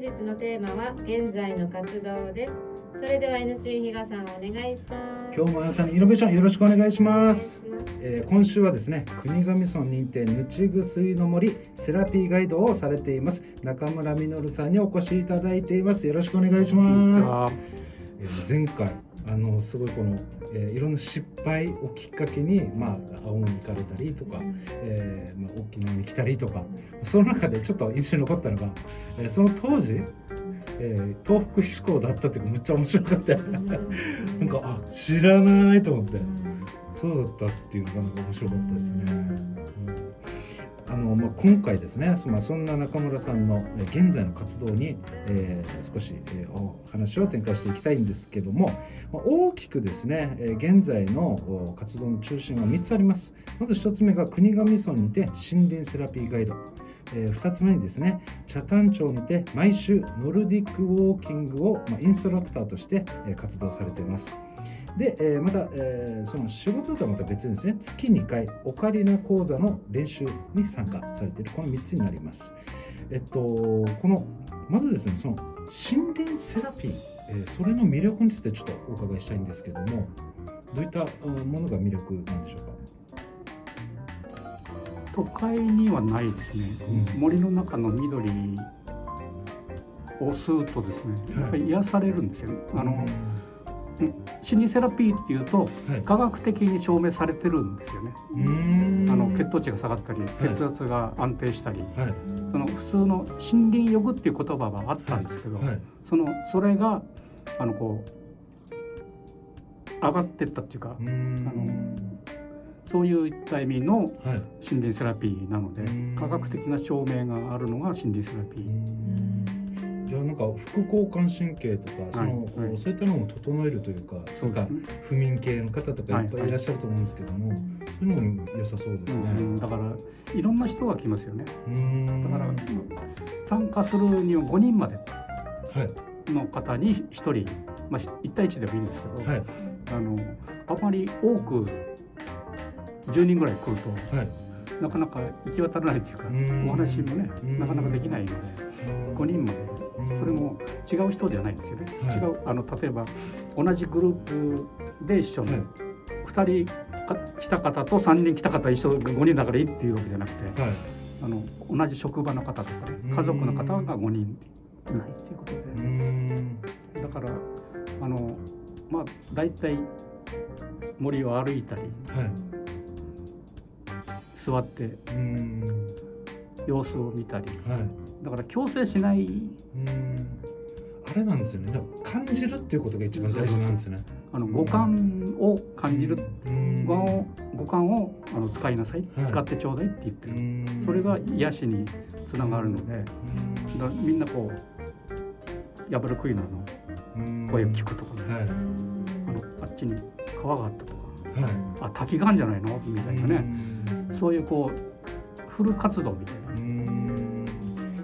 本日のテーマは現在の活動です。それでは NC 比嘉さんお願いします。今日もあなたにイノベーションよろしくお願いします。えー今週はですね国頭村認定ぬちぐすいの森セラピーガイドをされています。中村実さんにお越しいただいています。よろしくお願いします、えー前回あのすごいこの、えーいろんな失敗をきっかけにまあ青森に行かれたりとか、えーまあ、沖縄に来たりとかその中でちょっと印象に残ったのが、えーその当時、えー東北志向だったっていうかむっちゃ面白かった。よなんかあ知らないと思ってそうだったっていうのがなんか面白かったですね。あのまあ、今回ですね、まあ、そんな中村さんの現在の活動に、えー少し、えーお話を展開していきたいんですけども、まあ大きくですね、え現在の活動の中心は3つあります。まず1つ目が国頭村にて森林セラピーガイド。え2つ目にですね北谷町にて毎週ノルディックウォーキングを、まあ、インストラクターとして、活動されています。で、えーまた、えーその仕事とはまた別にですね月2回オカリナ講座の練習に参加されているこの3つになります。えっとこのまずですねその森林セラピー、えーそれの魅力についてちょっとお伺いしたいんですけどもどういったうんものが魅力なんでしょうか？都会にはないですね、うん。森の中の緑を吸うとですねはい。やっぱり癒されるんですよ、あの心理セラピーっていうとはい。科学的に証明されてるんですよね、あの血糖値が下がったり血圧が安定したり、はい。その普通の森林浴っていう言葉はあったんですけど、はい。そのそれがあのこう上がってったっていうかうーん。そういった意味のはい。森林セラピーなのでうん。科学的な証明があるのが森林セラピー。じゃあなんか副交感神経とかその、はい。はいそういったのも整えるというかそうですね。不眠系の方とかいっぱはいいいらっしゃると思うんですけども、そういうのも良さそうですうんうね。ん。だからいろんな人が来ますよね。だから参加するには5人まではい。の方に1人、まあ、1対1でもいいんですけど、はい。あのあまり多く10人ぐらい来るとはい。なかなか行き渡らないというかうん。お話もねうん。なかなかできないので5人までそれも違う人ではないんですよね。はい。違うあの例えば同じグループで一緒にはい。2人か来た方と3人来た方一緒5人だからいいっていうわけじゃなくてはい。あの同じ職場の方とか家族の方が5人いないっていうことで。ん。だからあのまあ大体森を歩いたりはい。座って様子を見たり。はい。だから強制しない。あれなんですよね。でも感じるっていうことが一番大事なんですね。あの五感を感じる。五感を五感をあの使いなさい、はい。使ってちょうだいって言ってうるそれが癒しにつながるので。だみんなこうヤブルクイナのうん。声を聞くとかね、はい。あのあっちに川があったとか。はい。あ滝があるんじゃないの？みたいなね、ねそういうこうフル活動みたいな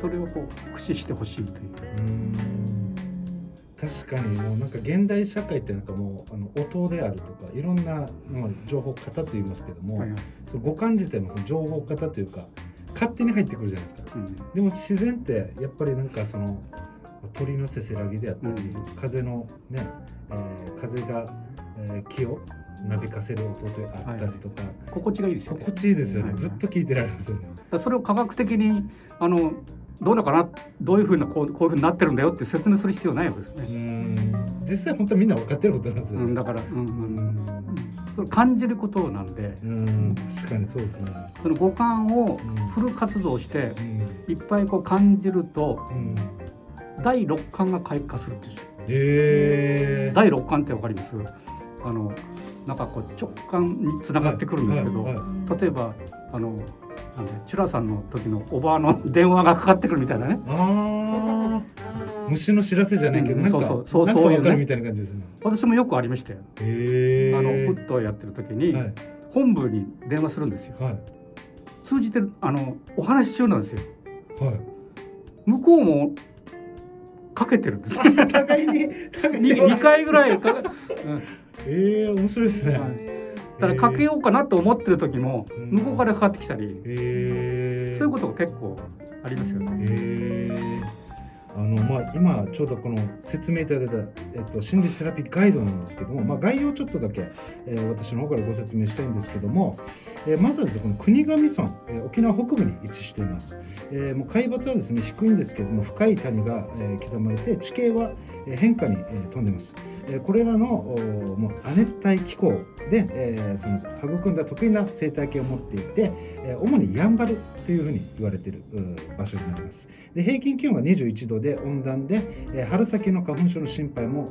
それをこう駆使してほしいという。う確かにもうなんか現代社会ってなんかもうあの音であるとかいろんな、まあ、情報型と言いますけども、はいはい。その五感自体もその情報型というか勝手に入ってくるじゃないですか。うん。でも自然ってやっぱりなんかその鳥のせせらぎであったり、うん。風のね、えー風が、えー木をなびかせる音であったりとか、心地がいいですよね。心地いいですよね、はいずっと聞いてられますよね。それを科学的にあのどうだかなどういうふうなこうこういうふうになってるんだよって説明する必要ないわけですうね、ん。実際本当はみんな分かってることなんですよ。ね。うん、だから、うんう、うん。んそれ感じることなんで。うん。確かにそうですね。その五感をうん。フル活動してうん。いっぱいこう感じるとうん。第六感が開花するんですよえ。ー、第六感ってわかります？あのなんかこう直感につながってくるんですけど、はい。はい。例えばあのなんでチュラさんの時のおばあの電話がかかってくるみたいなね。ああ虫の知らせじゃないけど、うんなんかそうそうそうなんかそういうね。分かるみたいな感じですね。私もよくありましたよ、へえー、あのフットをやってる時に、はい。本部に電話するんですよ。はい。通じてるあのお話し中なんですよ。はい。向こうもかけてるんです。あ互いに互いに。2, 回ぐらいか、うん。ええー、面白いですね。はいだからかけようかなと思ってる時もうん。向こうからかかってきたり、えー、そういうことが結構ありますよね。あのまあ、今ちょうどこの説明いただいた、えっと、心理セラピーガイドなんですけども、まあ、概要ちょっとだけ、えー私の方からご説明したいんですけども、えーまずはですねこの国頭村、えー沖縄北部に位置しています、えーもう海抜はですね低いんですけども深い谷が、えー刻まれて地形は、変化に、えー飛んでます、えーこれらのおもう亜熱帯気候で、えーその育んだ得意な生態系を持っていて、えー主にやんばるというふうに言われている場所になります。で平均気温が21度で温暖で、え春先の花粉症の心配も、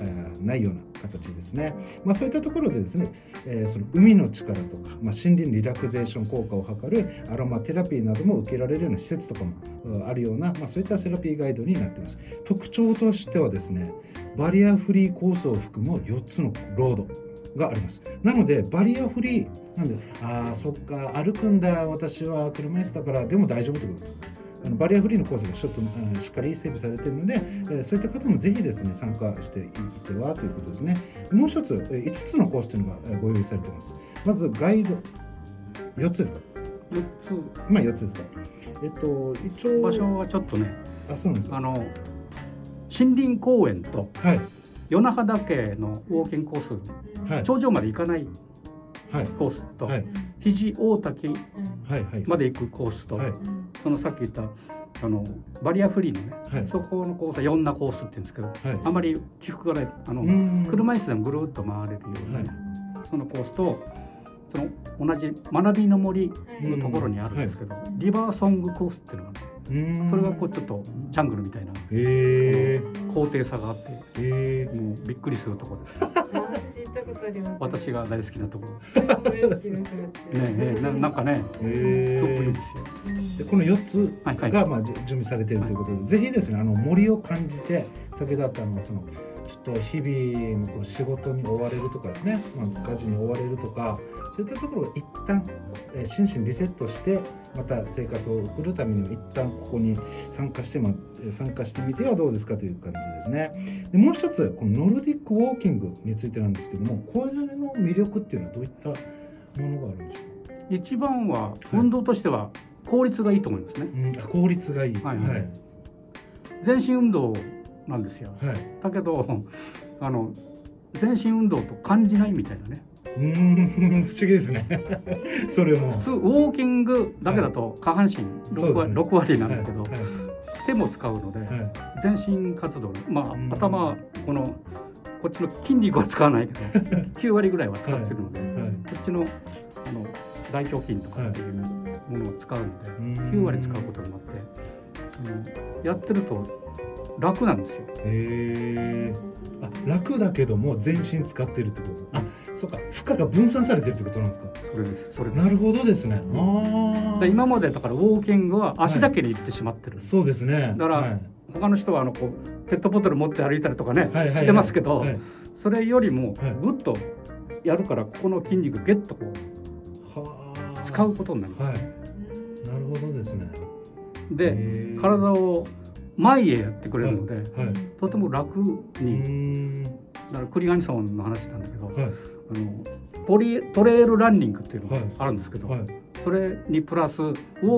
えないような形ですね、まあ、そういったところでですね、えーその海の力とか、まあ、森林リラクゼーション効果を図るアロマテラピーなども受けられるような施設とかもあるような、まあ、そういったセラピーガイドになっています。特徴としてはですねバリアフリーコースを含む4つのロードがあります。なのでバリアフリーなんでああそっか歩くんだ私は車椅子だからでも大丈夫ってことです。あのバリアフリーのコースが一つ、うんしっかり整備されているので、えーそういった方もぜひですね参加していってはということですね。もう一つえー5つのコースというのがえーご用意されています。まずガイド4つですか？4今4つですか？えっと一応つ場所はちょっとねあそうなんですか？あの森林公園とはい。与那覇岳のウォーキングコース、はい。頂上まで行かないはい。コースと、はい肘大滝はいはい。まで行くコースと、はい。そのさっき言ったあのバリアフリーのね、はい。そこのコースは4なコースって言うんですけどはい。あまり起伏がないあの、うん。車椅子でもぐるっと回れるような、はい。そのコースとその同じ学びの森のところにあるんですけど、リバーソングコースっていうのがねうんそれがこうちょっとジャングルみたいなへえ高低差があってへえもうびっくりするところです。私が大好きなとこ。ろねえねななんかねへすごくいいえですよ。でこの4つがまあ準備されているということで、ぜひですねあの森を感じて先ほどあったあのそのちょっと日々のこう仕事に追われるとかですね、まあ、家事に追われるとかそういったところを一旦、えー心身リセットしてまた生活を送るためにも一旦ここに参加して,、まえー参加してみてはどうですかという感じですね。でもう一つこのノルディックウォーキングについてなんですけどもこれの魅力っていうのはどういったものがあるんでしょう？か一番は運動としては効率がいいと思いますねうん、あ効率がいい。はいはいはい。全身運動なんですよはい。だけどあの全身運動と感じないみたいなねうーん、不思議ですね。それも。普通ウォーキングだけだと下半身 6, 割そうですね。6割なんだけど、はい。手も使うので、はい。全身活動まうん。あ頭はこのこっちの筋肉は使わないけど9割ぐらいは使ってるので、はい。こっちのあの大胸筋とかっていうものを使うので、うん9割使うことになってあのやってると楽なんですよ。へえ。あ、楽だけども全身使ってるってことです。あ、そうか。負荷が分散されてるってことなんですか？それですそれですなるほどですね。ああ。で今までだからウォーキングは足だけで行ってしまってる、そうですね。だからはい他の人はあのこうペットボトル持って歩いたりとかね、はいはいはいしてますけど、はいそれよりもはいぐっとやるからここの筋肉ゲッとこうはあ。使うことになります、はい。なるほどですね。で体を前へやってくれるので、はい。とても楽に、ん。だから栗ガニソンの話なんだけど、はい。あのトリトレイルランニングっていうのがはいあるんですけど、はい。それにプラスウォ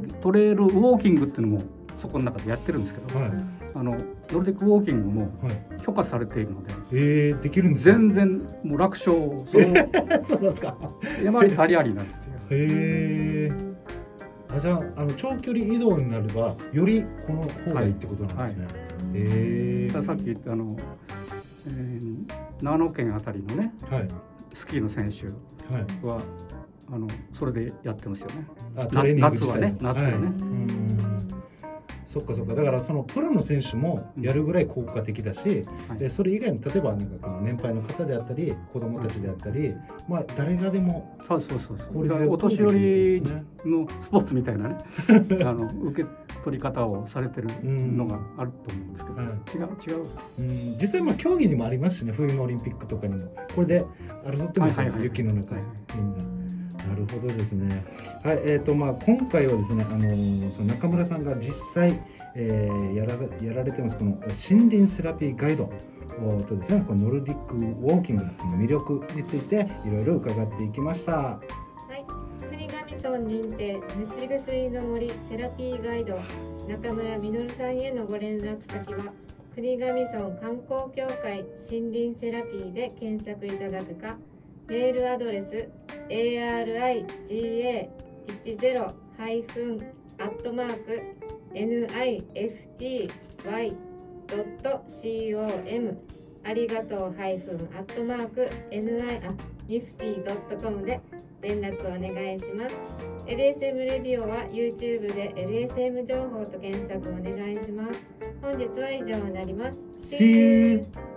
ートレイルウォーキングっていうのもそこの中でやってるんですけど、はい。あのノルディックウォーキングもはい。許可されているのでええ、できるんですか？全然もう楽勝その そうなんですか。山あり谷ありなんですよ。へえ。あじゃああの長距離移動になればよりこの方がいいってことなんですね。へえだからさっき言ったあの、えー長野県あたりのねはいスキーの選手はい。はあのそれでやってますよね。あトレーニング夏はね夏はねいうんそっかそっか。だからそのプロの選手もやるぐらい効果的だし、はい。でそれ以外の例えばなんかこの年配の方であったり子供たちであったり、まあ誰がでもそうそうそうそう。効率よくお年寄りのスポーツみたいなね あの受け取り方をされてるのがあると思うんですけど、はい違う違う。うん。実際まあ競技にもありますしね冬のオリンピックとかにも。これで争ってますよ、はいはいはい雪の中はい。みんな。なるほどですね。はい、えっ、とまあ今回はですね、あのーその中村さんが実際、えーやらやられてますこの森林セラピーガイドおとですね、このノルディックウォーキングの魅力についていろいろ伺っていきました。はい、国頭村認定虫薬の森セラピーガイド中村実さんへのご連絡先は国頭村観光協会森林セラピーで検索いただくかメールアドレス ariga10-nifty.com ありがとう ni あニフティ .com で連絡お願いします。LSM レディオは YouTube で LSM 情報と検索お願いします。本日は以上になります。See you